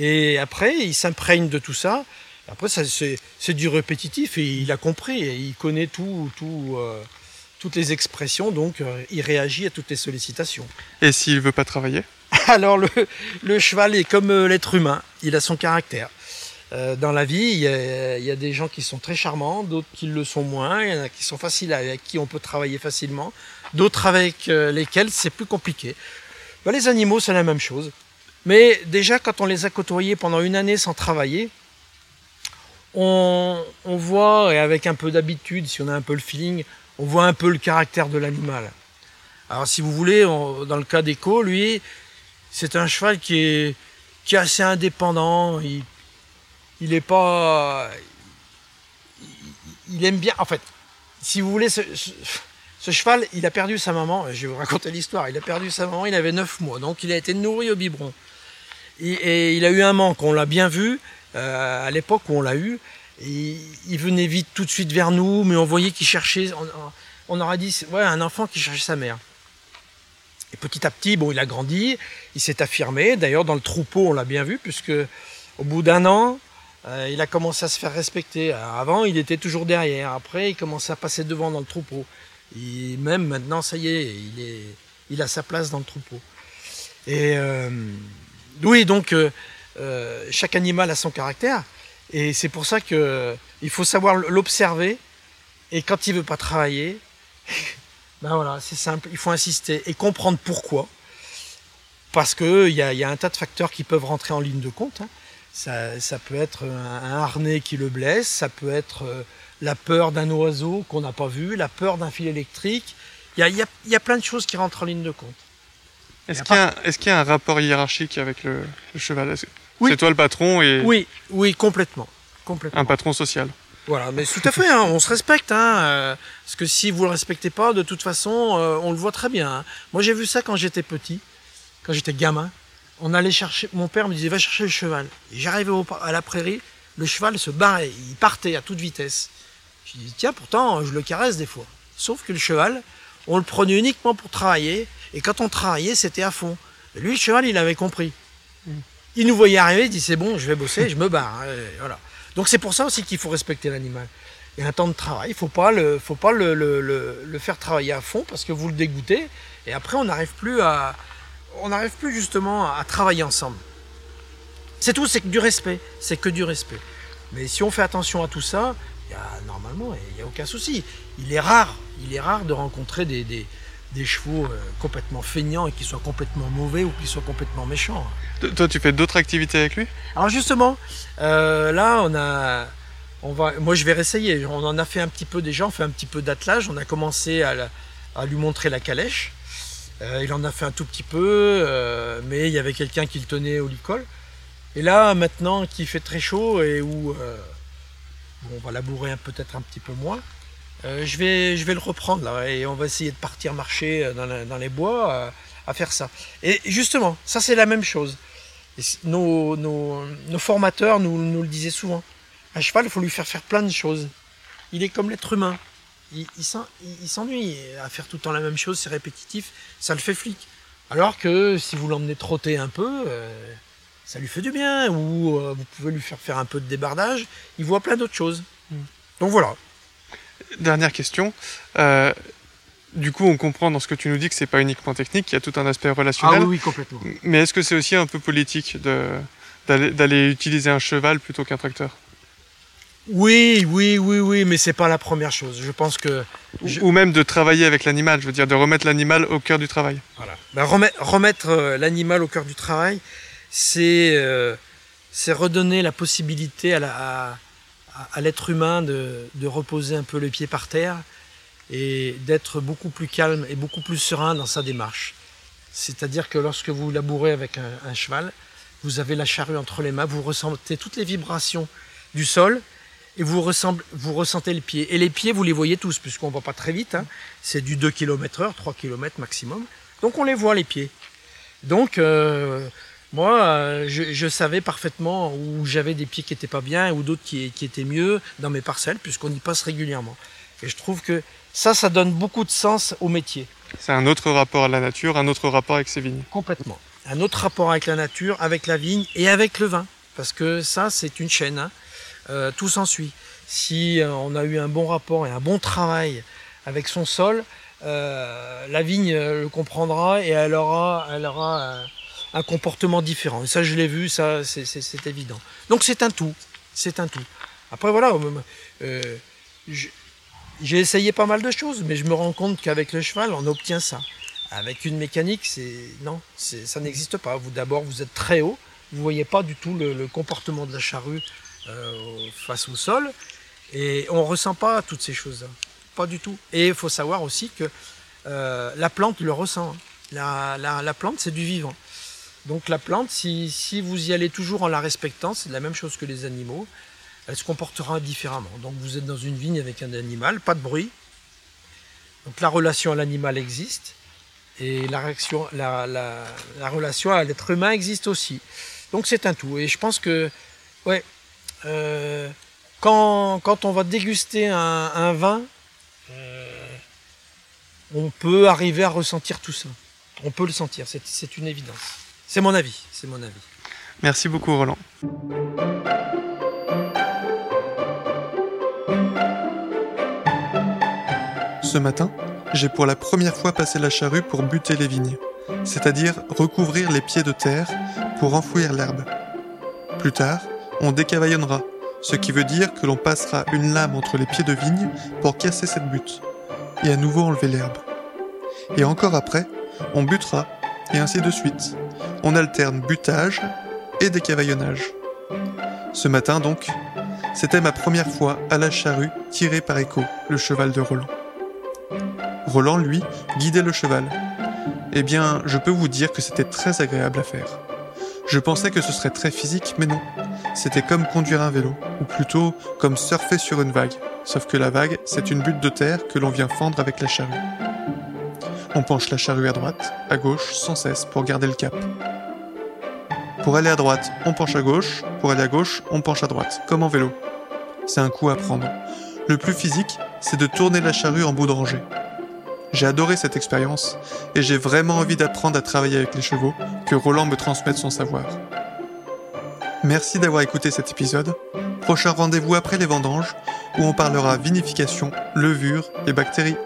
Et après, il s'imprègne de tout ça. Après, ça, c'est du répétitif et il a compris. Et il connaît tout, tout, euh, toutes les expressions, donc euh, il réagit à toutes les sollicitations. Et s'il veut pas travailler? [laughs] Alors le, le cheval est comme euh, l'être humain, il a son caractère. Dans la vie, il y, a, il y a des gens qui sont très charmants, d'autres qui le sont moins, il y en a qui sont faciles, avec qui on peut travailler facilement, d'autres avec lesquels c'est plus compliqué. Ben, les animaux, c'est la même chose. Mais déjà, quand on les a côtoyés pendant une année sans travailler, on, voit, et avec un peu d'habitude, si on a un peu le feeling, on voit un peu le caractère de l'animal. Alors si vous voulez, dans le cas d'Echo, lui, c'est un cheval qui est, qui assez indépendant. Il, il pas. Il, aime bien. En fait, si vous voulez, ce, ce- ce cheval, il a perdu sa maman. Je vais vous raconter l'histoire. Il a perdu sa maman, il avait 9 mois. Donc il a été nourri au biberon. Et, il a eu un manque. On l'a bien vu euh, à l'époque où on l'a eu. Il venait vite tout de suite vers nous, mais on voyait qu'il cherchait. On, on aurait dit, ouais, un enfant qui cherchait sa mère. Et petit à petit, bon, il a grandi, il s'est affirmé. D'ailleurs, dans le troupeau, on l'a bien vu, puisque au bout d'un an, euh, il a commencé à se faire respecter. Alors, avant, il était toujours derrière. Après, il commençait à passer devant dans le troupeau. Et même maintenant, ça y est, il, est, il a sa place dans le troupeau. Et euh, oui, donc, euh, euh, chaque animal a son caractère. Et c'est pour ça que il faut savoir l'observer. Et quand il veut pas travailler, [laughs] ben voilà, c'est simple, il faut insister et comprendre pourquoi. Parce qu'il y a, un tas de facteurs qui peuvent rentrer en ligne de compte. hein. Ça, peut être un, harnais qui le blesse, ça peut être euh, la peur d'un oiseau qu'on n'a pas vu, la peur d'un fil électrique. Il y a plein de choses qui rentrent en ligne de compte. Est-ce qu'il y, a un- est-ce qu'il y a un rapport hiérarchique avec le, le cheval? Oui. C'est toi le patron et Oui, oui, complètement. complètement. un patron social? Voilà, mais tout à fait, hein, on se respecte. Hein, euh, parce que si vous le respectez pas, de toute façon, euh, on le voit très bien. hein. Moi, j'ai vu ça quand j'étais petit, quand j'étais gamin. On allait chercher, mon père me disait va chercher le cheval. J'arrivais à la prairie, le cheval se barrait, il partait à toute vitesse. Je dis tiens, pourtant, je le caresse des fois. Sauf que le cheval, on le prenait uniquement pour travailler, et quand on travaillait, c'était à fond. Lui, le cheval, il avait compris. Il nous voyait arriver, il dit c'est bon, je vais bosser, je me barre. Et voilà. Donc c'est pour ça aussi qu'il faut respecter l'animal. Il y a un temps de travail, il le, faut pas le, faire travailler à fond parce que vous le dégoûtez et après on n'arrive plus à, justement à travailler ensemble. C'est tout, c'est que du respect, c'est que du respect. Mais si on fait attention à tout ça, normalement il n'y a aucun souci. Il est rare, il est rare de rencontrer des, des chevaux euh, complètement feignants et qui soient complètement mauvais ou qui soient complètement méchants. T- Toi, tu fais d'autres activités avec lui? Alors justement, euh, là, on a, on va, moi je vais réessayer. On en a fait un petit peu déjà, on fait un petit peu d'attelage. On a commencé à, la- à lui montrer la calèche. Euh, il en a fait un tout petit peu, mais il y avait quelqu'un qui le tenait au licol. Et là, maintenant qu'il fait très chaud et où on va labourer peut-être un petit peu moins, euh, je, vais, je vais le reprendre là et on va essayer de partir marcher euh, dans, la- dans les bois euh, à faire ça. Et justement, ça c'est la même chose. Nos, nos- nos formateurs nous, nous le disaient souvent. Un cheval, il faut lui faire faire plein de choses. Il est comme l'être humain. Il, il s'en- il- il s'ennuie à faire tout le temps la même chose, c'est répétitif, ça le fait flic. Alors que si vous l'emmenez trotter un peu, euh, ça lui fait du bien, ou vous pouvez lui faire faire un peu de débardage, il voit plein d'autres choses. Donc voilà. Dernière question. Euh, du coup, on comprend dans ce que tu nous dis que c'est pas uniquement technique, qu'il y a tout un aspect Ah relationnel. oui, oui, complètement. Mais est-ce que c'est aussi un peu politique de d'aller d'aller utiliser un cheval plutôt qu'un tracteur? Oui, oui, oui, oui, mais c'est pas la première chose. Je pense que Ou- Je- Ou même de travailler avec l'animal, je veux dire, de remettre l'animal au cœur du travail. Voilà. Ben, remettre remettre, euh, l'animal au cœur du travail, c'est euh, c'est redonner la possibilité à la- à- à- l'être humain de, de reposer un peu les pieds par terre et d'être beaucoup plus calme et beaucoup plus serein dans sa démarche. C'est-à-dire que lorsque vous labourez avec un, cheval, vous avez la charrue entre les mains, vous ressentez toutes les vibrations du sol et vous, ressentez les pieds. Et les pieds, vous les voyez tous, puisqu'on ne va pas très vite. hein. C'est du 2 km heure, 3 km maximum. Donc on les voit, les pieds. Euh, moi, euh, je, je savais parfaitement où j'avais des pieds qui étaient pas bien ou d'autres qui, qui étaient mieux dans mes parcelles, puisqu'on y passe régulièrement. Et je trouve que ça, ça donne beaucoup de sens au métier. C'est un autre rapport à la nature, un autre rapport avec ses vignes. Complètement. Un autre rapport avec la nature, avec la vigne et avec le vin. Parce que ça, c'est une chaîne. hein. Euh, tout s'ensuit. Si euh, on a eu un bon rapport et un bon travail avec son sol, euh, la vigne euh, le comprendra et elle aura, elle aura un, comportement différent. Et ça, je l'ai vu, ça, c'est- évident. Donc c'est un tout. C'est un tout. Après, voilà. euh, euh, j'ai essayé pas mal de choses, mais je me rends compte qu'avec le cheval, on obtient ça. Avec une mécanique, c'est non, ça n'existe pas. Vous d'abord, vous êtes très haut, vous voyez pas du tout le, comportement de la charrue euh, face au sol, et on ressent pas toutes ces choses-là, pas du tout. Et il faut savoir aussi que la plante le ressent. la- la plante, c'est du vivant. Donc la plante, si, vous y allez toujours en la respectant, c'est la même chose que les animaux. Elle se comportera différemment. Donc vous êtes dans une vigne avec un animal, pas de bruit. Donc la relation à l'animal existe et la, relation à l'être humain existe aussi. Donc c'est un tout. Et je pense que, ouais, euh, quand, on va déguster un, vin, euh, on peut arriver à ressentir tout ça. On peut le sentir, c'est une évidence. C'est mon avis, c'est mon avis. Merci beaucoup, Roland. Ce matin, j'ai pour la première fois passé la charrue pour buter les vignes, c'est-à-dire recouvrir les pieds de terre pour enfouir l'herbe. Plus tard, on décavaillonnera, ce qui veut dire que l'on passera une lame entre les pieds de vigne pour casser cette butte, et à nouveau enlever l'herbe. Et encore après, on butera, et ainsi de suite. On alterne butage et décavaillonnage. Ce matin donc, c'était ma première fois à la charrue tirée par Echo, le cheval de Roland. Roland, lui, guidait le cheval. Eh bien, je peux vous dire que c'était très agréable à faire. Je pensais que ce serait très physique, mais non. C'était comme conduire un vélo, ou plutôt comme surfer sur une vague. Sauf que la vague, c'est une butte de terre que l'on vient fendre avec la charrue. On penche la charrue à droite, à gauche, sans cesse, pour garder le cap. Pour aller à droite, on penche à gauche, pour aller à gauche, on penche à droite, comme en vélo. C'est un coup à prendre. Le plus physique, c'est de tourner la charrue en bout de rangée. J'ai adoré cette expérience et j'ai vraiment envie d'apprendre à travailler avec les chevaux, que Roland me transmette son savoir. Merci d'avoir écouté cet épisode. Prochain rendez-vous après les vendanges, où on parlera vinification, levure et bactéries.